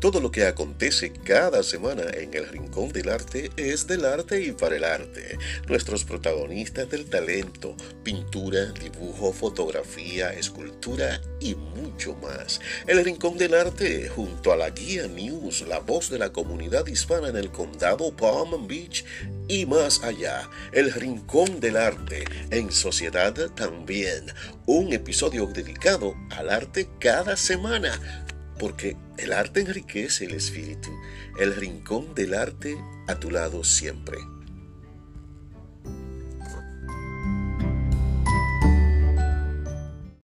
Todo lo que acontece cada semana en el Rincón del Arte es del arte y para el arte. Nuestros protagonistas del talento, pintura, dibujo, fotografía, escultura y mucho más. El Rincón del Arte junto a la Guía News, la voz de la comunidad hispana en el condado Palm Beach y más allá. El Rincón del Arte en sociedad también. Un episodio dedicado al arte cada semana porque el arte enriquece el espíritu, el rincón del arte a tu lado siempre.